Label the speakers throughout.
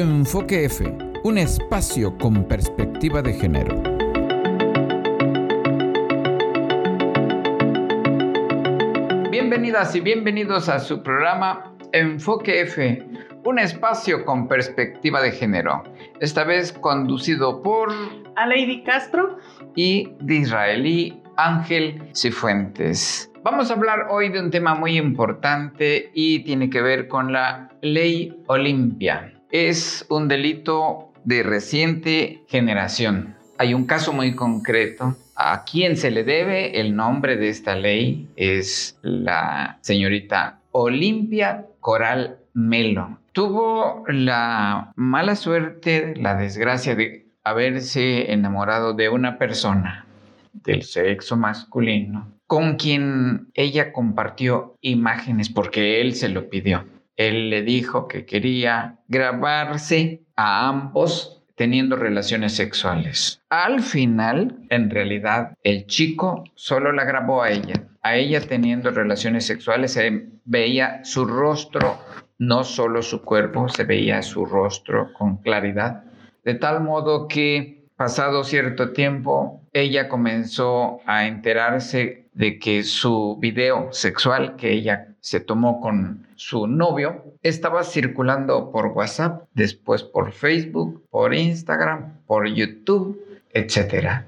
Speaker 1: Enfoque F, un espacio con perspectiva de género. Bienvenidas y bienvenidos a su programa Enfoque F, un espacio con perspectiva de género. Esta vez conducido por
Speaker 2: a Lady Castro
Speaker 1: y de israelí Ángel Cifuentes. Vamos a hablar hoy de un tema muy importante y tiene que ver con la ley Olimpia es un delito de reciente generación. Hay un caso muy concreto. A quien se le debe el nombre de esta ley es la señorita Olimpia Coral Melo. Tuvo la mala suerte, la desgracia de haberse enamorado de una persona del sexo masculino con quien ella compartió imágenes porque él se lo pidió él le dijo que quería grabarse a ambos teniendo relaciones sexuales. Al final, en realidad, el chico solo la grabó a ella. A ella teniendo relaciones sexuales se veía su rostro, no solo su cuerpo, se veía su rostro con claridad. De tal modo que, pasado cierto tiempo, ella comenzó a enterarse de que su video sexual que ella se tomó con su novio estaba circulando por WhatsApp, después por Facebook, por Instagram, por YouTube, etc.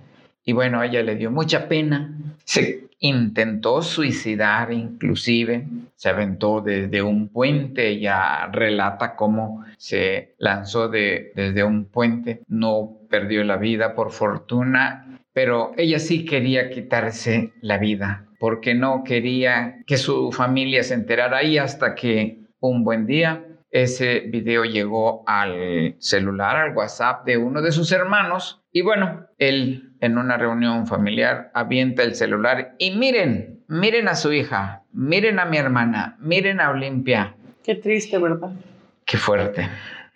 Speaker 1: Y bueno, a ella le dio mucha pena. Se intentó suicidar inclusive, se aventó desde un puente, ella relata cómo se lanzó de, desde un puente, no perdió la vida por fortuna. Pero ella sí quería quitarse la vida porque no quería que su familia se enterara y hasta que un buen día ese video llegó al celular, al WhatsApp de uno de sus hermanos y bueno, él en una reunión familiar avienta el celular y miren, miren a su hija, miren a mi hermana, miren a Olimpia.
Speaker 2: Qué triste, ¿verdad?
Speaker 1: Qué fuerte.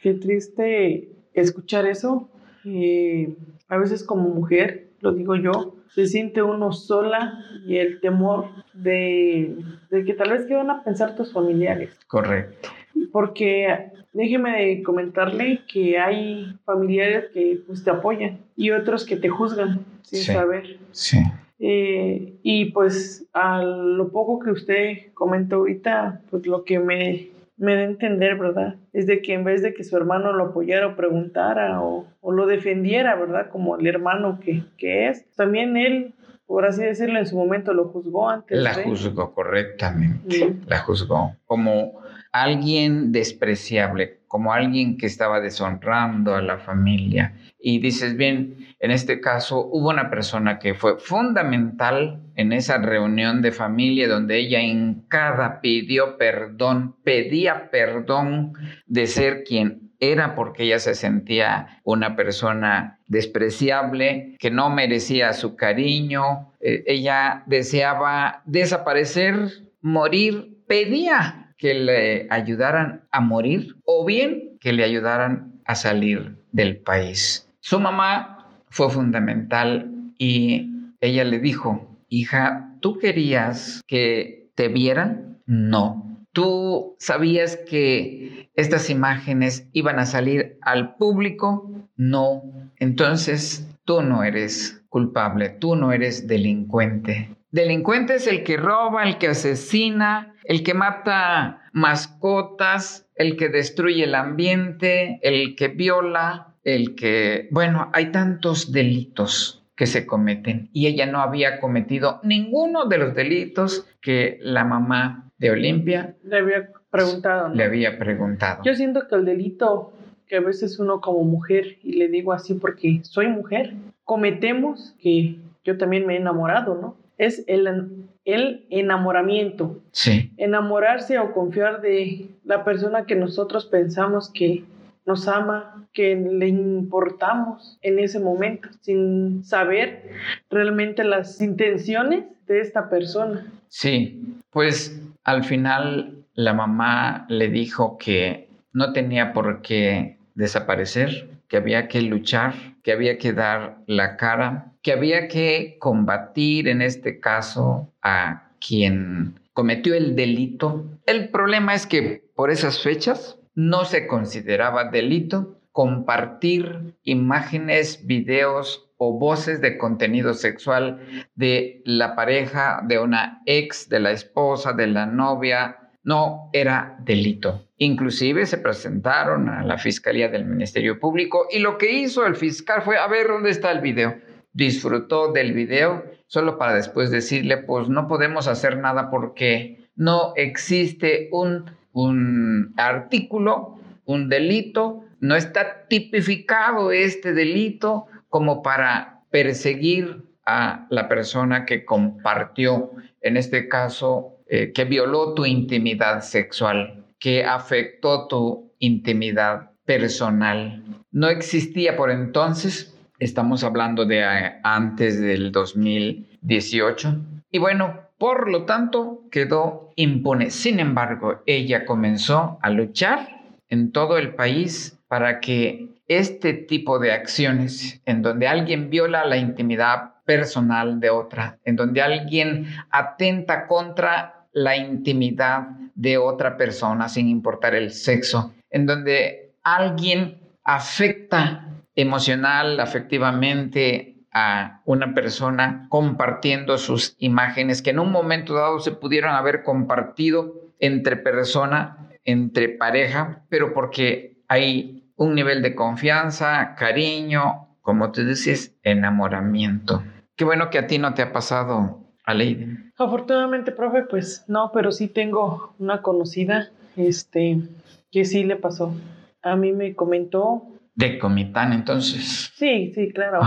Speaker 2: Qué triste escuchar eso. Eh, a veces como mujer lo digo yo, se siente uno sola y el temor de, que tal vez qué van a pensar tus familiares.
Speaker 1: Correcto.
Speaker 2: Porque déjeme comentarle que hay familiares que pues te apoyan y otros que te juzgan sin saber.
Speaker 1: Sí.
Speaker 2: Eh, y pues a lo poco que usted comentó ahorita, pues lo que me me da a entender, ¿verdad? Es de que en vez de que su hermano lo apoyara o preguntara o, lo defendiera, ¿verdad? Como el hermano que, es, también él, por así decirlo, en su momento lo juzgó antes.
Speaker 1: La juzgó correctamente, la juzgó como alguien despreciable, como alguien que estaba deshonrando a la familia. Y dices, bien, en este caso hubo una persona que fue fundamental en esa reunión de familia donde ella en cada pidió perdón, pedía perdón de ser quien era porque ella se sentía una persona despreciable, que no merecía su cariño, eh, ella deseaba desaparecer, morir, pedía que le ayudaran a morir o bien que le ayudaran a salir del país. Su mamá fue fundamental y ella le dijo, hija, ¿tú querías que te vieran? No. ¿Tú sabías que estas imágenes iban a salir al público? No. Entonces, tú no eres culpable, tú no eres delincuente. Delincuente es el que roba, el que asesina, el que mata mascotas, el que destruye el ambiente, el que viola, el que, bueno, hay tantos delitos que se cometen y ella no había cometido ninguno de los delitos que la mamá de Olimpia
Speaker 2: le había preguntado.
Speaker 1: Le había preguntado.
Speaker 2: Yo siento que el delito que a veces uno como mujer, y le digo así porque soy mujer, cometemos, que yo también me he enamorado, ¿no? Es el, el enamoramiento.
Speaker 1: Sí.
Speaker 2: Enamorarse o confiar de la persona que nosotros pensamos que nos ama, que le importamos en ese momento, sin saber realmente las intenciones de esta persona.
Speaker 1: Sí, pues al final la mamá le dijo que no tenía por qué desaparecer, que había que luchar, que había que dar la cara, que había que combatir en este caso a quien cometió el delito. El problema es que por esas fechas no se consideraba delito compartir imágenes, videos o voces de contenido sexual de la pareja, de una ex, de la esposa, de la novia. No era delito. Inclusive se presentaron a la Fiscalía del Ministerio Público y lo que hizo el fiscal fue, a ver, ¿dónde está el video? Disfrutó del video solo para después decirle, pues no podemos hacer nada porque no existe un, un artículo, un delito, no está tipificado este delito como para perseguir a la persona que compartió, en este caso, eh, que violó tu intimidad sexual, que afectó tu intimidad personal. No existía por entonces, estamos hablando de antes del 2018, y bueno, por lo tanto quedó impune. Sin embargo, ella comenzó a luchar en todo el país para que este tipo de acciones en donde alguien viola la intimidad personal de otra, en donde alguien atenta contra la intimidad de otra persona sin importar el sexo, en donde alguien afecta emocional, afectivamente a una persona compartiendo sus imágenes que en un momento dado se pudieron haber compartido entre persona, entre pareja, pero porque hay un nivel de confianza, cariño, como tú dices, enamoramiento. Qué bueno que a ti no te ha pasado, Aleiden.
Speaker 2: Afortunadamente, profe, pues no, pero sí tengo una conocida, este, que sí le pasó. A mí me comentó.
Speaker 1: De Comitán, entonces.
Speaker 2: Sí, sí, claro.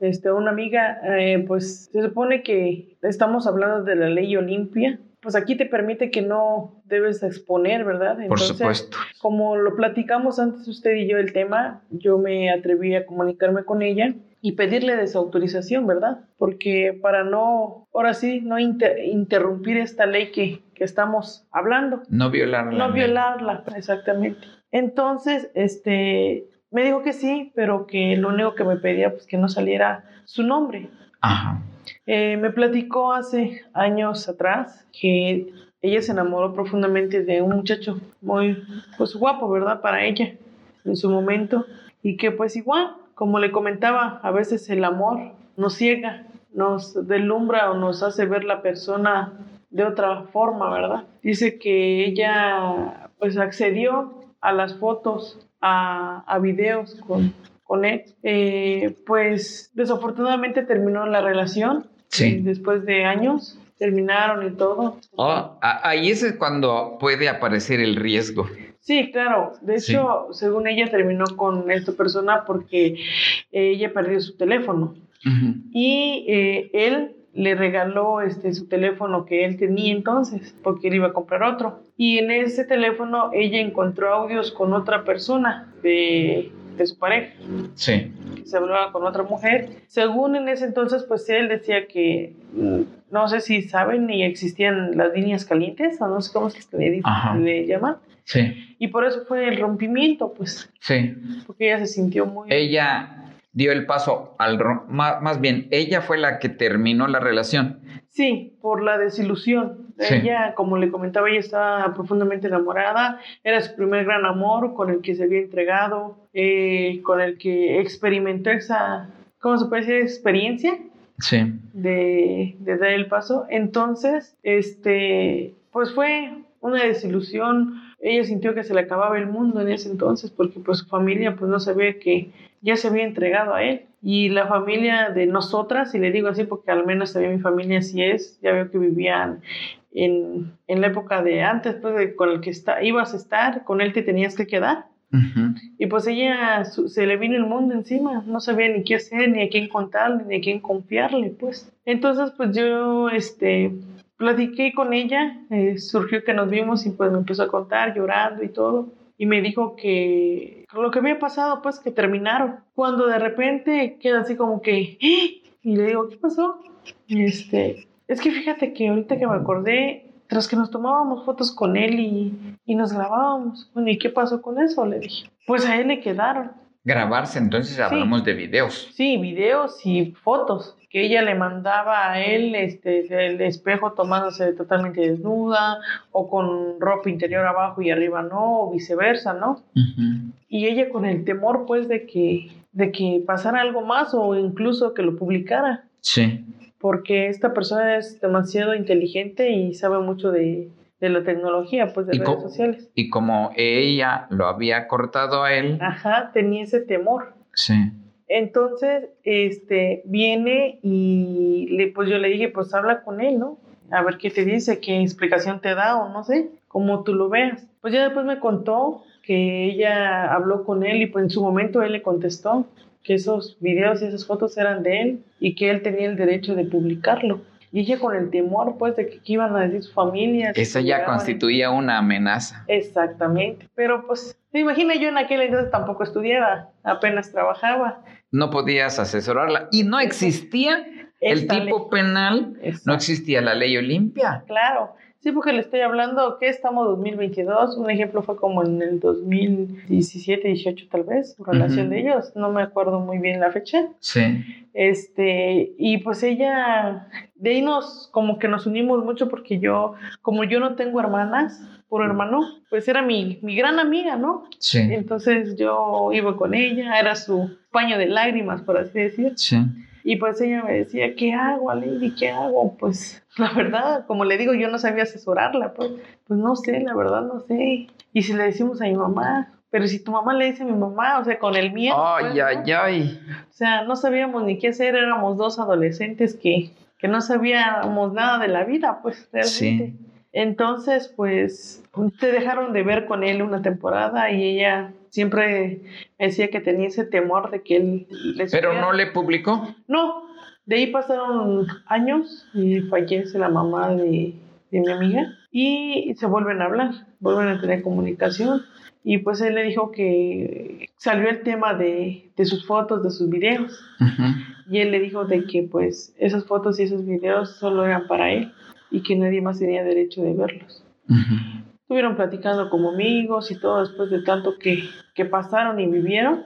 Speaker 2: Este, una amiga, eh, pues se supone que estamos hablando de la ley Olimpia, pues aquí te permite que no debes exponer, ¿verdad?
Speaker 1: Por supuesto.
Speaker 2: Como lo platicamos antes usted y yo el tema, yo me atreví a comunicarme con ella y pedirle desautorización, ¿verdad? Porque para no, ahora sí, no interrumpir esta ley que, que, estamos hablando.
Speaker 1: No violarla.
Speaker 2: No violarla, exactamente. Entonces, este, me dijo que sí, pero que lo único que me pedía, pues que no saliera su nombre.
Speaker 1: Ajá.
Speaker 2: Eh, me platicó hace años atrás que ella se enamoró profundamente de un muchacho muy pues guapo, ¿verdad? Para ella en su momento y que pues igual, como le comentaba, a veces el amor nos ciega, nos deslumbra o nos hace ver la persona de otra forma, ¿verdad? Dice que ella pues accedió a las fotos, a, a videos con, con él, eh, pues desafortunadamente terminó la relación.
Speaker 1: Sí.
Speaker 2: Después de años terminaron y todo.
Speaker 1: Oh, ahí es cuando puede aparecer el riesgo.
Speaker 2: Sí, claro. De hecho, según ella terminó con esta persona porque ella perdió su teléfono. Y eh, él le regaló este, su teléfono que él tenía entonces, porque él iba a comprar otro. Y en ese teléfono ella encontró audios con otra persona de de su pareja.
Speaker 1: Sí.
Speaker 2: Se hablaba con otra mujer. Según en ese entonces, pues él decía que mm, no sé si saben ni existían las líneas calientes o no sé cómo se le, le llaman.
Speaker 1: Sí.
Speaker 2: Y por eso fue el rompimiento, pues.
Speaker 1: Sí.
Speaker 2: Porque ella se sintió muy...
Speaker 1: Ella dio el paso al... Más, más bien, ella fue la que terminó la relación.
Speaker 2: Sí, por la desilusión. Ella, como le comentaba, ella estaba profundamente enamorada. Era su primer gran amor con el que se había entregado, eh, con el que experimentó esa, ¿cómo se puede decir? Experiencia.
Speaker 1: Sí.
Speaker 2: De, de dar el paso. Entonces, este, pues fue una desilusión. Ella sintió que se le acababa el mundo en ese entonces porque pues su familia pues no sabía que ya se había entregado a él. Y la familia de nosotras, y le digo así porque al menos sabía mi familia así es, ya veo que vivían en, en la época de antes, pues de, con el que está, ibas a estar, con él te tenías que quedar. Y pues ella se le vino el mundo encima, no sabía ni qué hacer, ni a quién contarle, ni a quién confiarle, pues. Entonces, pues yo, este, platiqué con ella, eh, surgió que nos vimos y pues me empezó a contar llorando y todo. Y me dijo que lo que había pasado, pues que terminaron. Cuando de repente queda así como que, ¡Ah!", y le digo, ¿qué pasó? Este, es que fíjate que ahorita que me acordé, tras que nos tomábamos fotos con él y, y nos grabábamos, bueno, ¿y qué pasó con eso? Le dije. Pues a él le quedaron.
Speaker 1: Grabarse, entonces hablamos de videos.
Speaker 2: Sí, videos y fotos que ella le mandaba a él este, el espejo tomándose totalmente desnuda o con ropa interior abajo y arriba no, o viceversa, ¿no? Y ella con el temor pues de que, de que pasara algo más o incluso que lo publicara.
Speaker 1: Sí.
Speaker 2: Porque esta persona es demasiado inteligente y sabe mucho de, de la tecnología, pues de redes sociales.
Speaker 1: Y como ella lo había cortado a él.
Speaker 2: Ajá, tenía ese temor.
Speaker 1: Sí.
Speaker 2: Entonces, este, viene y le, pues yo le dije, pues habla con él, ¿no? A ver qué te dice, qué explicación te da o no sé, cómo tú lo veas. Pues ya después me contó que ella habló con él y pues en su momento él le contestó que esos videos y esas fotos eran de él y que él tenía el derecho de publicarlo. Y ella con el temor, pues, de que iban a decir su familia.
Speaker 1: Eso ya constituía una amenaza.
Speaker 2: Exactamente. Pero, pues, me imagina yo en aquel entonces tampoco estudiaba, apenas trabajaba.
Speaker 1: No podías asesorarla. Y no existía el tipo penal, no existía la ley Olimpia.
Speaker 2: Claro. Sí, porque le estoy hablando que estamos 2022. Un ejemplo fue como en el 2017, 18 tal vez, relación de ellos. No me acuerdo muy bien la fecha.
Speaker 1: Sí.
Speaker 2: Este, y pues ella, de ahí nos, como que nos unimos mucho porque yo, como yo no tengo hermanas, por hermano, pues era mi, mi gran amiga, ¿no?
Speaker 1: Sí.
Speaker 2: Entonces yo iba con ella, era su paño de lágrimas, por así decir.
Speaker 1: Sí.
Speaker 2: Y pues ella me decía, ¿qué hago, Lady? ¿Qué hago? Pues la verdad, como le digo, yo no sabía asesorarla, pues, pues no sé, la verdad no sé. Y si le decimos a mi mamá, pero si tu mamá le dice a mi mamá, o sea, con el miedo.
Speaker 1: Ay,
Speaker 2: pues,
Speaker 1: ay, ay.
Speaker 2: O sea, no sabíamos ni qué hacer, éramos dos adolescentes que, que no sabíamos nada de la vida, pues realmente. Sí. Entonces, pues, te dejaron de ver con él una temporada y ella siempre decía que tenía ese temor de que él...
Speaker 1: ¿Pero no le publicó?
Speaker 2: No, de ahí pasaron años y fallece la mamá de, de mi amiga y se vuelven a hablar, vuelven a tener comunicación. Y pues él le dijo que salió el tema de, de sus fotos, de sus videos. Y él le dijo de que pues esas fotos y esos videos solo eran para él y que nadie más tenía derecho de verlos. Estuvieron platicando como amigos y todo después de tanto que, que pasaron y vivieron,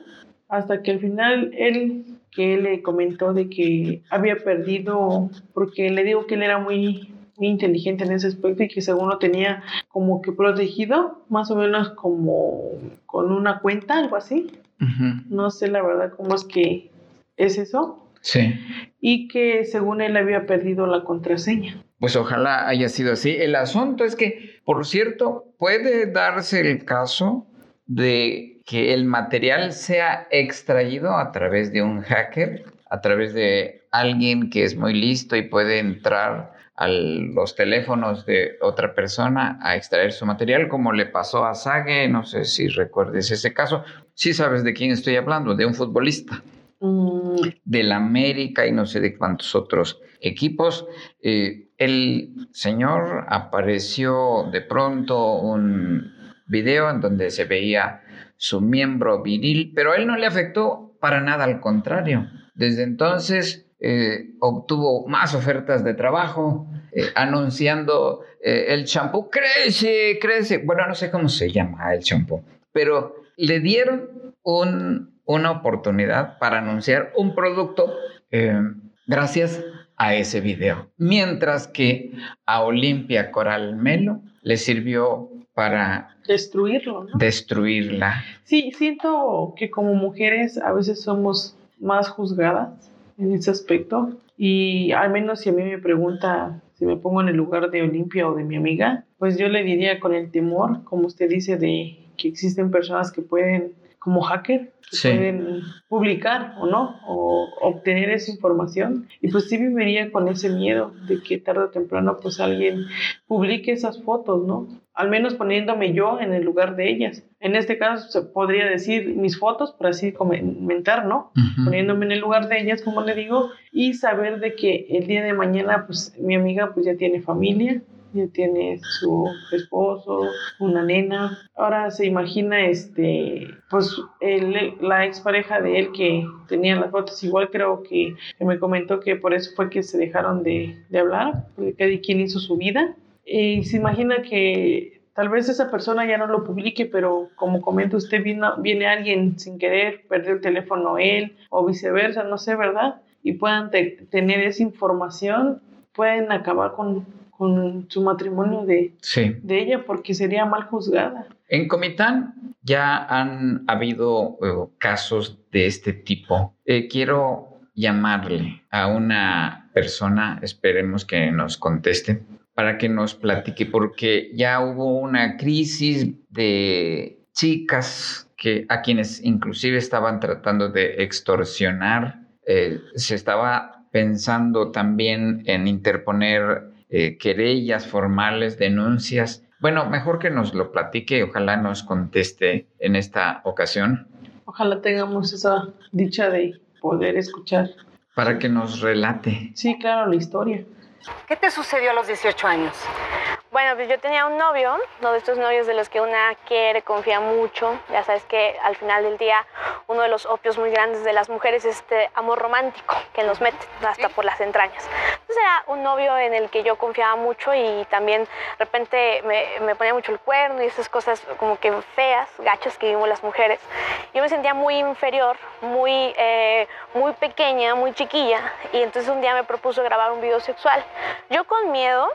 Speaker 2: hasta que al final él, que él le comentó de que había perdido, porque le digo que él era muy, muy inteligente en ese aspecto y que según lo tenía como que protegido, más o menos como con una cuenta, algo así. No sé la verdad cómo es que es eso.
Speaker 1: Sí.
Speaker 2: Y que según él había perdido la contraseña.
Speaker 1: Pues ojalá haya sido así. El asunto es que, por cierto, puede darse el caso de que el material sea extraído a través de un hacker, a través de alguien que es muy listo y puede entrar a los teléfonos de otra persona a extraer su material, como le pasó a Sage, no sé si recuerdes ese caso. Sí sabes de quién estoy hablando, de un futbolista. Mm. Del América y no sé de cuántos otros equipos. Eh, el señor apareció de pronto un video en donde se veía su miembro viril, pero a él no le afectó para nada, al contrario. Desde entonces eh, obtuvo más ofertas de trabajo, eh, anunciando el champú, crece, crece. Bueno, no sé cómo se llama el champú, pero le dieron un una oportunidad para anunciar un producto eh, gracias a ese video. Mientras que a Olimpia Coral Melo le sirvió para
Speaker 2: destruirlo, ¿no?
Speaker 1: Destruirla.
Speaker 2: Sí, siento que como mujeres a veces somos más juzgadas en ese aspecto y al menos si a mí me pregunta si me pongo en el lugar de Olimpia o de mi amiga, pues yo le diría con el temor, como usted dice, de que existen personas que pueden como hacker pueden publicar o no, o obtener esa información. Y pues sí viviría con ese miedo de que tarde o temprano pues alguien publique esas fotos, ¿no? Al menos poniéndome yo en el lugar de ellas. En este caso se podría decir mis fotos, por así comentar, ¿no? Poniéndome en el lugar de ellas, como le digo, y saber de que el día de mañana pues mi amiga pues ya tiene familia, ya tiene su esposo, una nena. Ahora se imagina, este, pues, el, la expareja de él que tenía las fotos. Igual creo que, me comentó que por eso fue que se dejaron de, de hablar, porque cada quien hizo su vida. Y se imagina que tal vez esa persona ya no lo publique, pero como comenta usted, viene, viene alguien sin querer, perdió el teléfono él o viceversa, no sé, ¿verdad? Y puedan tener esa información, pueden acabar con, con su matrimonio de, de ella porque sería mal juzgada.
Speaker 1: En Comitán ya han habido eh, casos de este tipo. Eh, quiero llamarle a una persona, esperemos que nos conteste, para que nos platique, porque ya hubo una crisis de chicas que a quienes inclusive estaban tratando de extorsionar. Eh, se estaba pensando también en interponer eh, querellas formales, denuncias. Bueno, mejor que nos lo platique y ojalá nos conteste en esta ocasión.
Speaker 2: Ojalá tengamos esa dicha de poder escuchar.
Speaker 1: Para que nos relate.
Speaker 2: Sí, claro, la historia.
Speaker 3: ¿Qué te sucedió a los 18 años?
Speaker 4: Bueno, pues yo tenía un novio, uno de estos novios de los que una quiere, confía mucho. Ya sabes que al final del día uno de los opios muy grandes de las mujeres es este amor romántico que nos mete hasta por las entrañas. Entonces era un novio en el que yo confiaba mucho y también de repente me, ponía mucho el cuerno y esas cosas como que feas, gachas que vimos las mujeres. Yo me sentía muy inferior, muy, eh, muy pequeña, muy chiquilla y entonces un día me propuso grabar un video sexual. Yo con miedo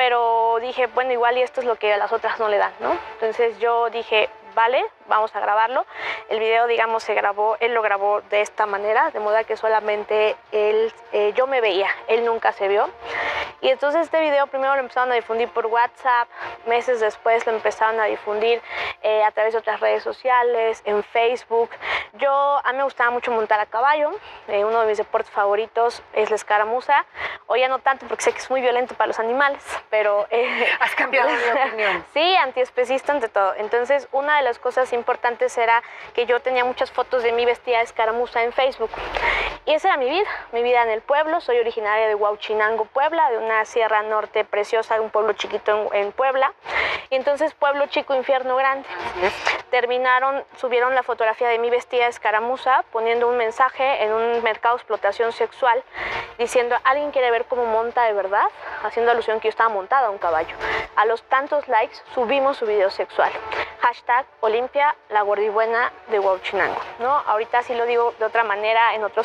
Speaker 4: pero dije, bueno, igual y esto es lo que a las otras no le dan, ¿no? Entonces yo dije, vale, vamos a grabarlo. El video, digamos, se grabó, él lo grabó de esta manera, de modo que solamente él, eh, yo me veía, él nunca se vio. Y entonces este video primero lo empezaron a difundir por WhatsApp, meses después lo empezaron a difundir eh, a través de otras redes sociales, en Facebook. Yo, a mí me gustaba mucho montar a caballo, eh, uno de mis deportes favoritos es la escaramuza. Hoy ya no tanto porque sé que es muy violento para los animales, pero...
Speaker 3: ¿Has cambiado de opinión?
Speaker 4: sí, antiespecista ante todo. Entonces, una de las cosas importantes era que yo tenía muchas fotos de mi vestida de escaramuza en Facebook. Y esa era mi vida, mi vida en el pueblo. Soy originaria de Huauchinango, Puebla, de una sierra norte preciosa, un pueblo chiquito en, Puebla. Y entonces, pueblo chico, infierno grande. Terminaron, subieron la fotografía de mi vestida de escaramuza poniendo un mensaje en un mercado de explotación sexual diciendo, ¿alguien quiere ver cómo monta de verdad? Haciendo alusión que yo estaba montada a un caballo. A los tantos likes subimos su video sexual. Hashtag Olimpia, la gordibuena de Huachinango, ¿no? Ahorita sí lo digo de otra manera, en otro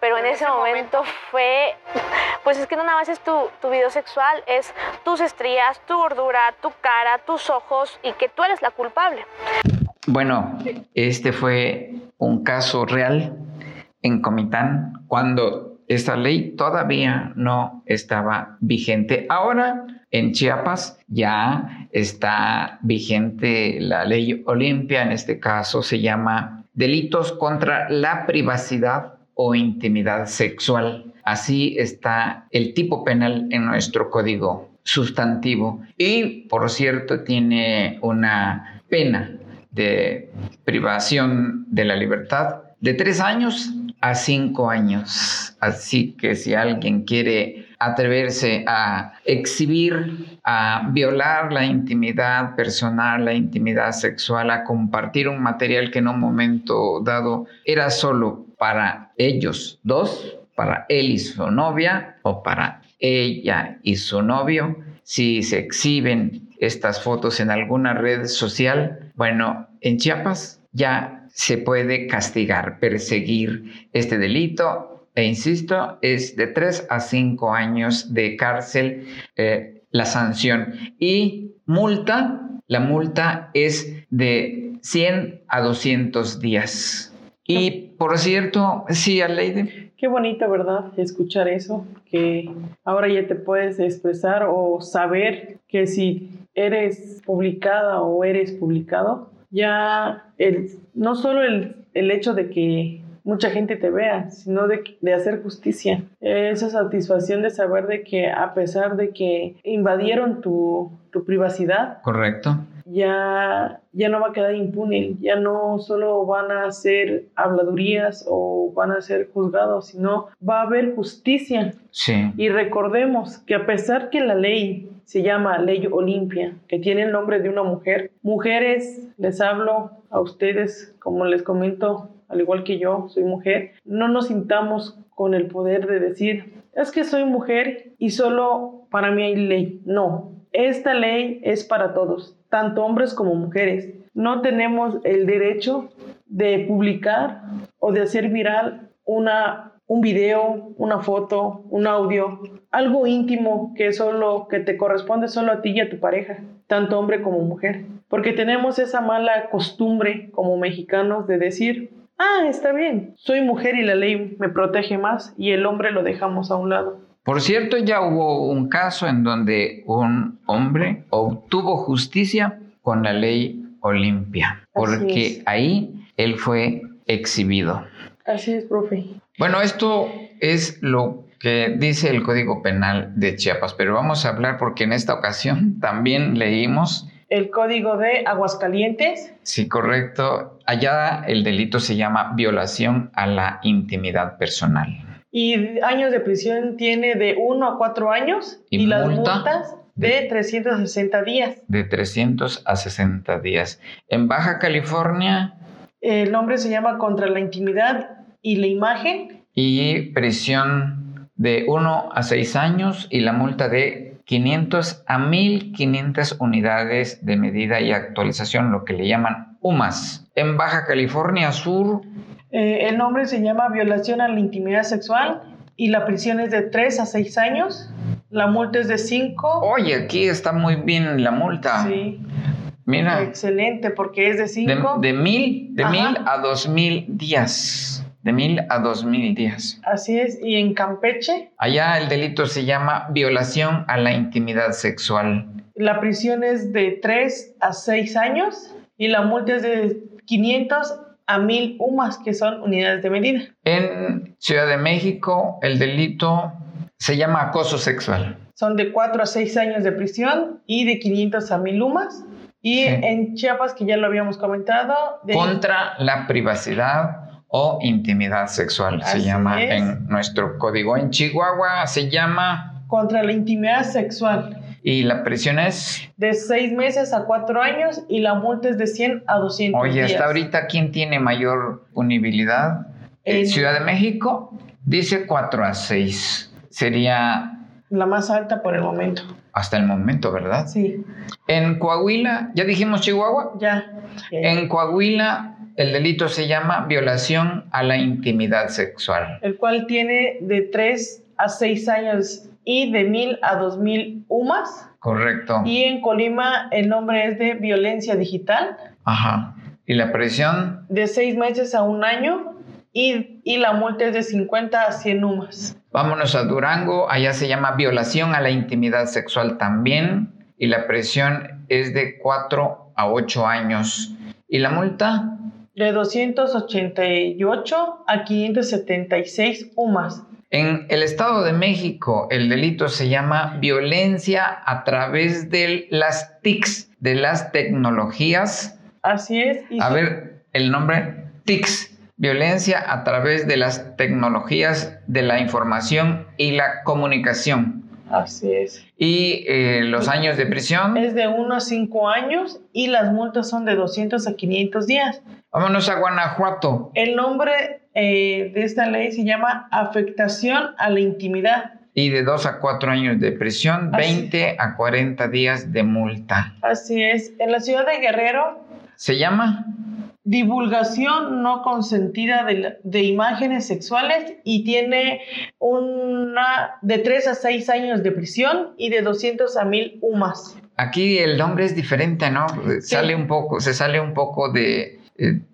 Speaker 4: pero en, ese, momento, fue, pues es que no nada más es tu, tu video sexual, es tus estrías, tu gordura, tu cara, tus ojos y que tú eres la culpable.
Speaker 1: Bueno, este fue un caso real en Comitán cuando esta ley todavía no estaba vigente. Ahora en Chiapas ya está vigente la ley Olimpia, en este caso se llama delitos contra la privacidad o intimidad sexual. Así está el tipo penal en nuestro código sustantivo y por cierto tiene una pena de privación de la libertad de tres años a cinco años. Así que si alguien quiere atreverse a exhibir, a violar la intimidad personal, la intimidad sexual, a compartir un material que en un momento dado era solo para ellos dos, para él y su novia o para ella y su novio, si se exhiben estas fotos en alguna red social, bueno, en Chiapas ya se puede castigar, perseguir este delito. E insisto, es de 3 a 5 años de cárcel eh, la sanción. Y multa, la multa es de 100 a 200 días. Y por cierto, sí, Aleide.
Speaker 2: Qué bonito, ¿verdad? Escuchar eso, que ahora ya te puedes expresar o saber que si eres publicada o eres publicado, ya el, no solo el, el hecho de que mucha gente te vea, sino de, de, hacer justicia. Esa satisfacción de saber de que a pesar de que invadieron tu, tu privacidad,
Speaker 1: correcto,
Speaker 2: ya, ya no va a quedar impune, ya no solo van a ser habladurías o van a ser juzgados, sino va a haber justicia.
Speaker 1: Sí.
Speaker 2: Y recordemos que a pesar que la ley se llama Ley Olimpia, que tiene el nombre de una mujer. Mujeres, les hablo a ustedes, como les comento, al igual que yo, soy mujer, no nos sintamos con el poder de decir, es que soy mujer y solo para mí hay ley. No, esta ley es para todos, tanto hombres como mujeres. No tenemos el derecho de publicar o de hacer viral una, un video, una foto, un audio, algo íntimo que solo que te corresponde solo a ti y a tu pareja, tanto hombre como mujer. Porque tenemos esa mala costumbre como mexicanos de decir, ah, está bien, soy mujer y la ley me protege más y el hombre lo dejamos a un lado.
Speaker 1: Por cierto, ya hubo un caso en donde un hombre obtuvo justicia con la ley Olimpia, porque ahí él fue exhibido.
Speaker 2: Así es, profe.
Speaker 1: Bueno, esto es lo que dice el Código Penal de Chiapas, pero vamos a hablar porque en esta ocasión también leímos
Speaker 2: el código de Aguascalientes.
Speaker 1: Sí, correcto. Allá el delito se llama violación a la intimidad personal.
Speaker 2: Y años de prisión tiene de 1 a 4 años y, las multas de 360 días.
Speaker 1: De 300 a 60 días. En Baja California.
Speaker 2: El nombre se llama Contra la Intimidad y la Imagen.
Speaker 1: Y prisión de 1 a 6 años y la multa de 500 a 1500 unidades de medida y actualización, lo que le llaman UMAS. En Baja California Sur.
Speaker 2: Eh, el nombre se llama Violación a la Intimidad Sexual y la prisión es de 3 a 6 años. La multa es de 5.
Speaker 1: Oye, aquí está muy bien la multa.
Speaker 2: Sí.
Speaker 1: Mira.
Speaker 2: Excelente, porque es de 5.
Speaker 1: De, mil, de mil a dos mil días. De mil a dos mil días.
Speaker 2: Así es. ¿Y en Campeche?
Speaker 1: Allá el delito se llama violación a la intimidad sexual.
Speaker 2: La prisión es de 3 a 6 años y la multa es de 500 a 1000 UMAS, que son unidades de medida.
Speaker 1: En Ciudad de México el delito se llama acoso sexual.
Speaker 2: Son de 4 a 6 años de prisión y de 500 a 1000 UMAS. Y en Chiapas, que ya lo habíamos comentado.
Speaker 1: Contra la privacidad o intimidad sexual, se llama en nuestro código. En Chihuahua se llama...
Speaker 2: Contra la intimidad sexual.
Speaker 1: ¿Y la prisión es?
Speaker 2: De 6 meses a 4 años y la multa es de 100 a 200
Speaker 1: Oye, hasta ahorita, ¿quién tiene mayor punibilidad? En Ciudad de México dice 4 a 6 sería...
Speaker 2: La más alta por el momento.
Speaker 1: Hasta el momento, ¿verdad?
Speaker 2: Sí.
Speaker 1: En Coahuila, ¿ya dijimos Chihuahua?
Speaker 2: Ya.
Speaker 1: En Coahuila el delito se llama violación a la intimidad sexual.
Speaker 2: El cual tiene de 3 a 6 años y de 1000 a 2000 UMAS.
Speaker 1: Correcto.
Speaker 2: Y en Colima el nombre es de violencia digital.
Speaker 1: Ajá. ¿Y la prisión?
Speaker 2: De 6 meses a un año y, y, la multa es de 50 a 100 UMAS.
Speaker 1: Vámonos a Durango, allá se llama violación a la intimidad sexual también y la presión es de 4 a 8 años. ¿Y la multa?
Speaker 2: De 288 a 576 UMAS.
Speaker 1: En el Estado de México, el delito se llama violencia a través de las TICs, de las tecnologías.
Speaker 2: Así es.
Speaker 1: a ver, el nombre TICs, violencia a través de las tecnologías de la información y la comunicación.
Speaker 2: Así es.
Speaker 1: ¿Y eh, los años de prisión?
Speaker 2: Es de 1 a 5 años y las multas son de 200 a 500 días.
Speaker 1: Vámonos a Guanajuato.
Speaker 2: El nombre eh, de esta ley se llama afectación a la intimidad.
Speaker 1: Y de 2 a 4 años de prisión, 20 a 40 días de multa.
Speaker 2: Así es. En la ciudad de Guerrero.
Speaker 1: ¿Se llama?
Speaker 2: divulgación no consentida de, imágenes sexuales y tiene una de 3 a 6 años de prisión y de 200 a 1000 UMAS.
Speaker 1: Aquí el nombre es diferente, ¿no? Sale un poco, se sale un poco de...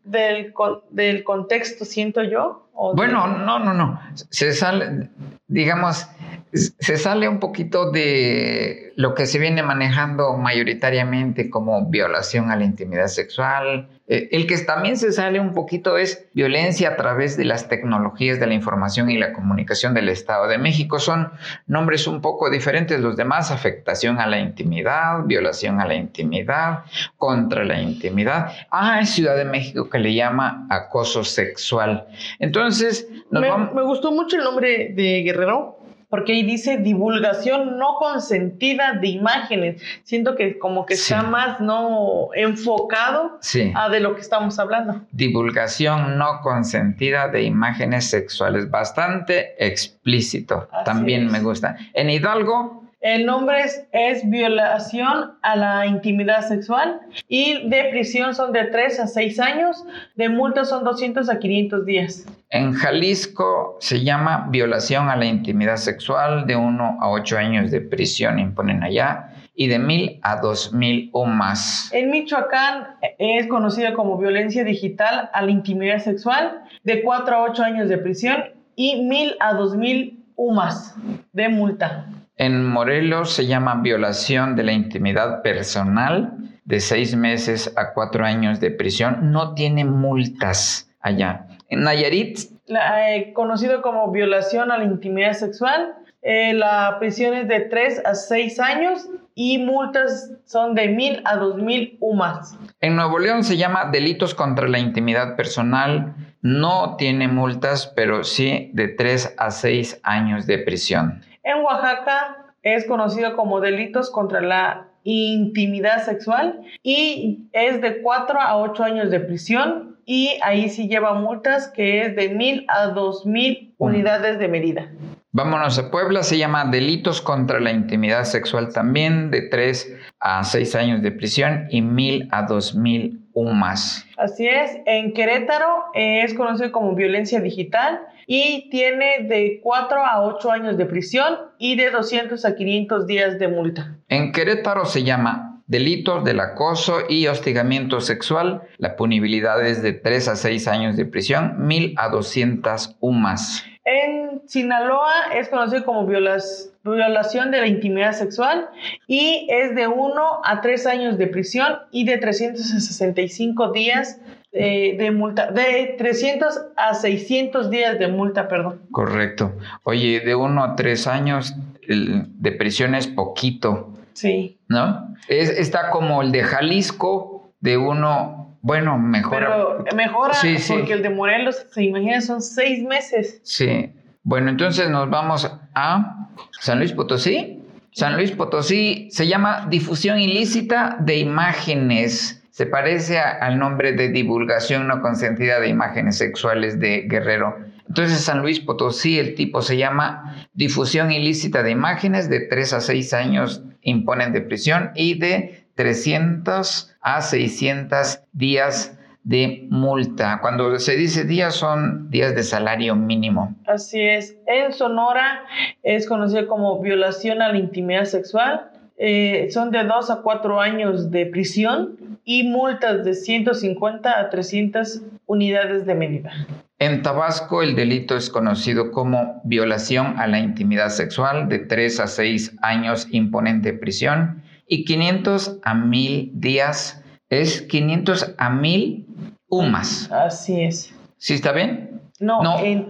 Speaker 2: Del, del contexto, siento yo.
Speaker 1: bueno, no, no, no. Se sale, digamos, se sale un poquito de lo que se viene manejando mayoritariamente como violación a la intimidad sexual. Eh, el que también se sale un poquito es violencia a través de las tecnologías de la información y la comunicación del Estado de México. Son nombres un poco diferentes los demás. Afectación a la intimidad, violación a la intimidad, contra la intimidad. Ah, es Ciudad de México que le llama acoso sexual. Entonces,
Speaker 2: me, me gustó mucho el nombre de Guerrero porque ahí dice divulgación no consentida de imágenes. Siento que como que está más no enfocado a de lo que estamos hablando.
Speaker 1: Divulgación no consentida de imágenes sexuales, bastante explícito. También me gusta. En Hidalgo
Speaker 2: El nombre es, es, violación a la intimidad sexual y de prisión son de 3 a 6 años, de multa son 200 a 500 días.
Speaker 1: En Jalisco se llama violación a la intimidad sexual de 1 a 8 años de prisión, imponen allá, y de 1000 a 2000 o más.
Speaker 2: En Michoacán es conocido como violencia digital a la intimidad sexual de 4 a 8 años de prisión y 1000 a 2000 UMAS de multa.
Speaker 1: En Morelos se llama violación de la intimidad personal de seis meses a cuatro años de prisión. No tiene multas allá. En Nayarit.
Speaker 2: Eh, conocido como violación a la intimidad sexual, eh, la prisión es de tres a seis años y multas son de mil a dos mil UMAS.
Speaker 1: En Nuevo León se llama delitos contra la intimidad personal. No tiene multas, pero sí de tres a seis años de prisión.
Speaker 2: En Oaxaca es conocido como delitos contra la intimidad sexual y es de 4 a 8 años de prisión y ahí sí lleva multas que es de mil a dos mil unidades de medida.
Speaker 1: Vámonos a Puebla, se llama delitos contra la intimidad sexual también, de 3 a 6 años de prisión y mil a dos mil más.
Speaker 2: Así es, en Querétaro eh, es conocido como violencia digital y tiene de 4 a 8 años de prisión y de 200 a 500 días de multa.
Speaker 1: En Querétaro se llama delitos del acoso y hostigamiento sexual. La punibilidad es de 3 a 6 años de prisión, 1000 a 200 UMAS.
Speaker 2: En Sinaloa es conocido como violación de la intimidad sexual y es de 1 a 3 años de prisión y de 365 días eh, de multa, de 300 a 600 días de multa, perdón.
Speaker 1: Correcto. Oye, de 1 a 3 años de prisión es poquito.
Speaker 2: Sí.
Speaker 1: ¿No? Es, está como el de Jalisco, de 1 bueno, mejora.
Speaker 2: Pero mejora porque el de Morelos, se imagina, son seis meses.
Speaker 1: Sí. Bueno, entonces nos vamos a San Luis Potosí. San Luis Potosí se llama difusión ilícita de imágenes. Se parece al nombre de divulgación no consentida de imágenes sexuales de Guerrero. Entonces, San Luis Potosí, el tipo se llama difusión ilícita de imágenes, de 3 a 6 años imponen de prisión y de 300 a 600 días de multa. Cuando se dice días son días de salario mínimo.
Speaker 2: Así es. En Sonora es conocido como violación a la intimidad sexual. Eh, son de 2 a 4 años de prisión y multas de 150 a 300 unidades de medida.
Speaker 1: En Tabasco el delito es conocido como violación a la intimidad sexual de 3 a 6 años imponente prisión y 500 a 1000 días es 500 a 1000 UMAS.
Speaker 2: Así es.
Speaker 1: ¿Sí está bien?
Speaker 2: No,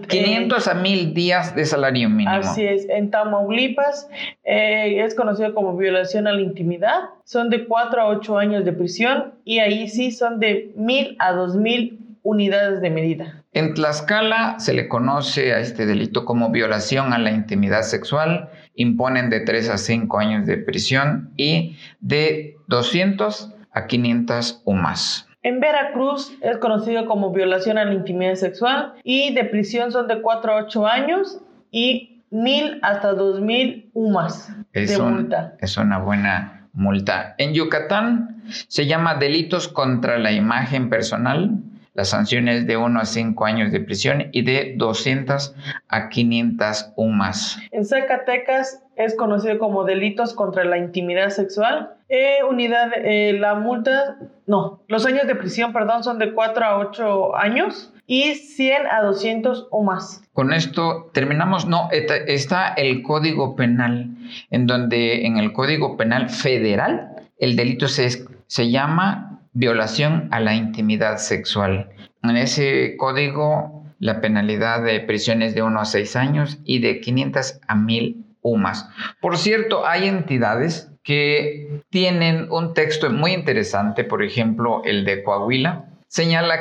Speaker 1: 500 a 1000 días de salario mínimo.
Speaker 2: Así es. En Tamaulipas eh, es conocido como violación a la intimidad. Son de 4 a 8 años de prisión y ahí sí son de 1000 a 2000 unidades de medida.
Speaker 1: En Tlaxcala se le conoce a este delito como violación a la intimidad sexual, imponen de 3 a 5 años de prisión y de 200 a 500 o más.
Speaker 2: En Veracruz es conocido como violación a la intimidad sexual y de prisión son de 4 a 8 años y 1000 hasta 2000 UMAS de multa.
Speaker 1: Es una buena multa. En Yucatán se llama delitos contra la imagen personal las sanciones de 1 a 5 años de prisión y de 200 a 500 UMAS.
Speaker 2: En Zacatecas es conocido como delitos contra la intimidad sexual. Eh, unidad, eh, la multa, no, los años de prisión, perdón, son de 4 a 8 años y 100 a 200 o más.
Speaker 1: Con esto terminamos. No, está el Código Penal, en donde en el Código Penal Federal el delito se, se llama violación a la intimidad sexual. En ese código la penalidad de prisión es de 1 a 6 años y de 500 a 1000 Por cierto, hay entidades que tienen un texto muy interesante, por ejemplo, el de Coahuila, señala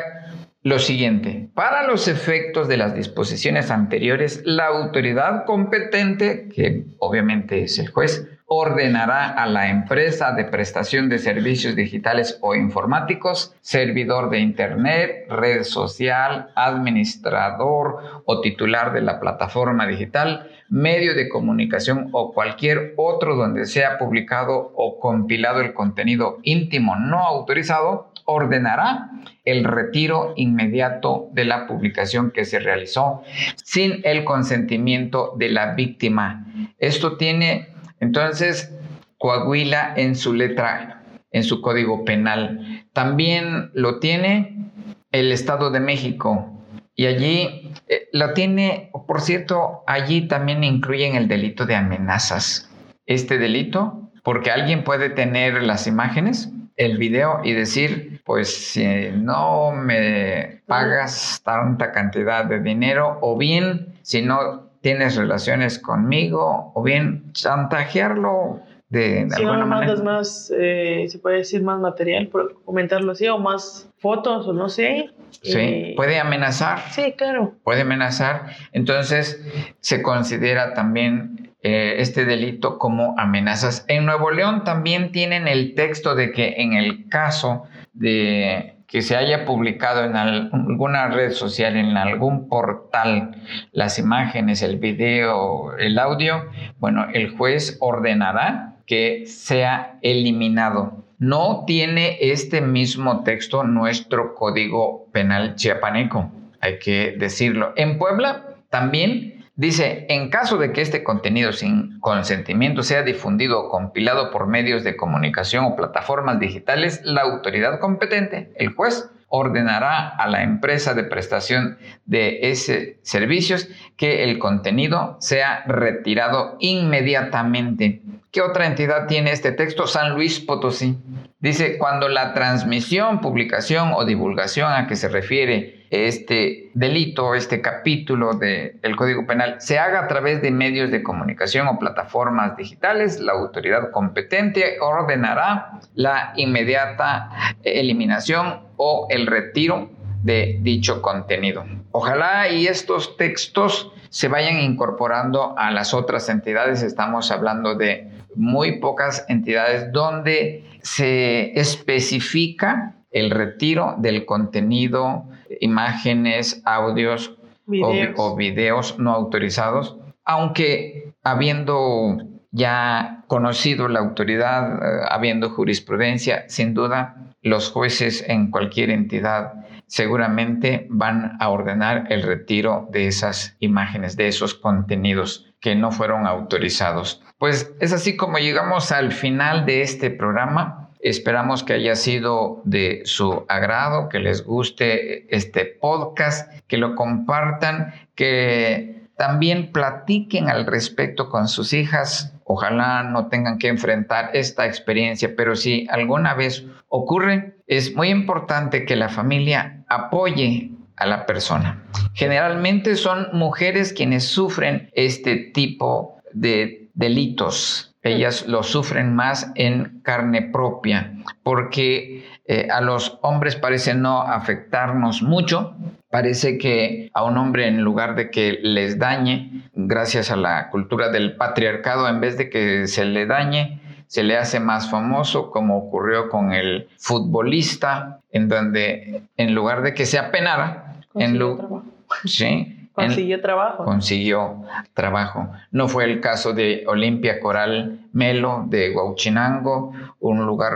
Speaker 1: lo siguiente, para los efectos de las disposiciones anteriores, la autoridad competente, que obviamente es el juez, ordenará a la empresa de prestación de servicios digitales o informáticos, servidor de Internet, red social, administrador o titular de la plataforma digital, medio de comunicación o cualquier otro donde sea publicado o compilado el contenido íntimo no autorizado, ordenará el retiro inmediato de la publicación que se realizó sin el consentimiento de la víctima. Esto tiene entonces Coahuila en su letra, en su código penal. También lo tiene el Estado de México. Y allí eh, lo tiene, por cierto, allí también incluyen el delito de amenazas. Este delito, porque alguien puede tener las imágenes, el video y decir, pues si no me pagas tanta cantidad de dinero o bien si no tienes relaciones conmigo o bien chantajearlo de,
Speaker 2: si
Speaker 1: alguna
Speaker 2: no
Speaker 1: manera.
Speaker 2: mandas más, eh, se puede decir más material, por comentarlo así, o más fotos, o no sé.
Speaker 1: Sí,
Speaker 2: eh,
Speaker 1: puede amenazar.
Speaker 2: Sí, claro.
Speaker 1: puede amenazar. Entonces, se considera también eh, este delito como amenazas. En Nuevo León también tienen el texto de que en el caso de que se haya publicado en al- alguna red social, en algún portal, las imágenes, el video, el audio, bueno, el juez ordenará que sea eliminado. No tiene este mismo texto nuestro código penal chiapaneco, hay que decirlo. En Puebla también Dice, en caso de que este contenido sin consentimiento sea difundido o compilado por medios de comunicación o plataformas digitales, la autoridad competente, el juez, ordenará a la empresa de prestación de ese servicios que el contenido sea retirado inmediatamente. ¿Qué otra entidad tiene este texto? San Luis Potosí. Dice, cuando la transmisión, publicación o divulgación a que se refiere este delito, este capítulo del Código Penal, se haga a través de medios de comunicación o plataformas digitales, la autoridad competente ordenará la inmediata eliminación o el retiro de dicho contenido. Ojalá y estos textos se vayan incorporando a las otras entidades. Estamos hablando de muy pocas entidades donde se especifica el retiro del contenido, imágenes, audios o-
Speaker 2: Videos.
Speaker 1: O, videos no autorizados, aunque habiendo ya conocido la autoridad, eh, habiendo jurisprudencia, sin duda los jueces en cualquier entidad seguramente van a ordenar el retiro de esas imágenes, de esos contenidos que no fueron autorizados. Pues es así como llegamos al final de este programa. Esperamos que haya sido de su agrado, que les guste este podcast, que lo compartan, que también platiquen al respecto con sus hijas. Ojalá no tengan que enfrentar esta experiencia, pero si alguna vez ocurre, es muy importante que la familia apoye a la persona. Generalmente son mujeres quienes sufren este tipo de delitos. Ellas lo sufren más en carne propia porque eh, a los hombres parece no afectarnos mucho. Parece que a un hombre en lugar de que les dañe, gracias a la cultura del patriarcado, en vez de que se le dañe, se le hace más famoso, como ocurrió con el futbolista, en donde en lugar de que se apenara, en
Speaker 2: Consiguió
Speaker 1: lu-
Speaker 2: trabajo.
Speaker 1: sí, en-
Speaker 2: Consiguió trabajo.
Speaker 1: consiguió trabajo. No fue el caso de Olimpia Coral Melo de Huauchinango, un lugar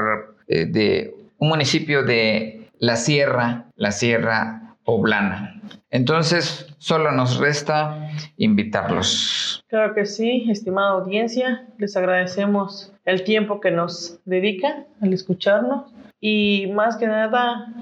Speaker 1: eh, de un municipio de la Sierra, la Sierra Poblana. Entonces, solo nos resta invitarlos.
Speaker 2: Claro que sí, estimada audiencia, les agradecemos el tiempo que nos dedican al escucharnos y más que nada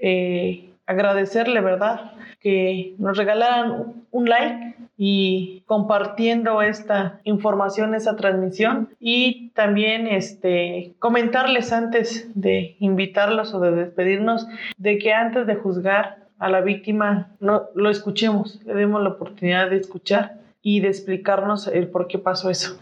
Speaker 2: eh, agradecerle, ¿verdad? Que nos regalaran un like y compartiendo esta información, esta transmisión y también este, comentarles antes de invitarlos o de despedirnos de que antes de juzgar a la víctima no lo escuchemos, le demos la oportunidad de escuchar y de explicarnos el por qué pasó eso.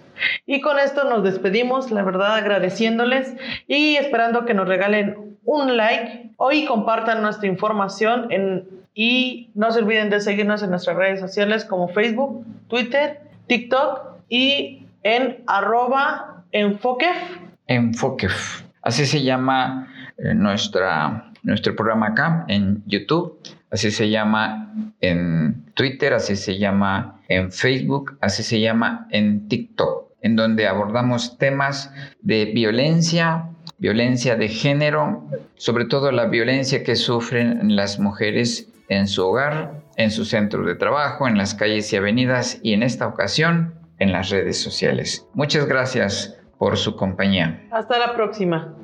Speaker 2: Y con esto nos despedimos, la verdad agradeciéndoles y esperando que nos regalen un like o y compartan nuestra información en, y no se olviden de seguirnos en nuestras redes sociales como Facebook, Twitter, TikTok y en arroba Enfoque.
Speaker 1: Enfoque. Así se llama eh, nuestra, nuestro programa acá en YouTube. Así se llama en Twitter, así se llama en Facebook, así se llama en TikTok, en donde abordamos temas de violencia, violencia de género, sobre todo la violencia que sufren las mujeres en su hogar, en su centro de trabajo, en las calles y avenidas y en esta ocasión en las redes sociales. Muchas gracias por su compañía.
Speaker 2: Hasta la próxima.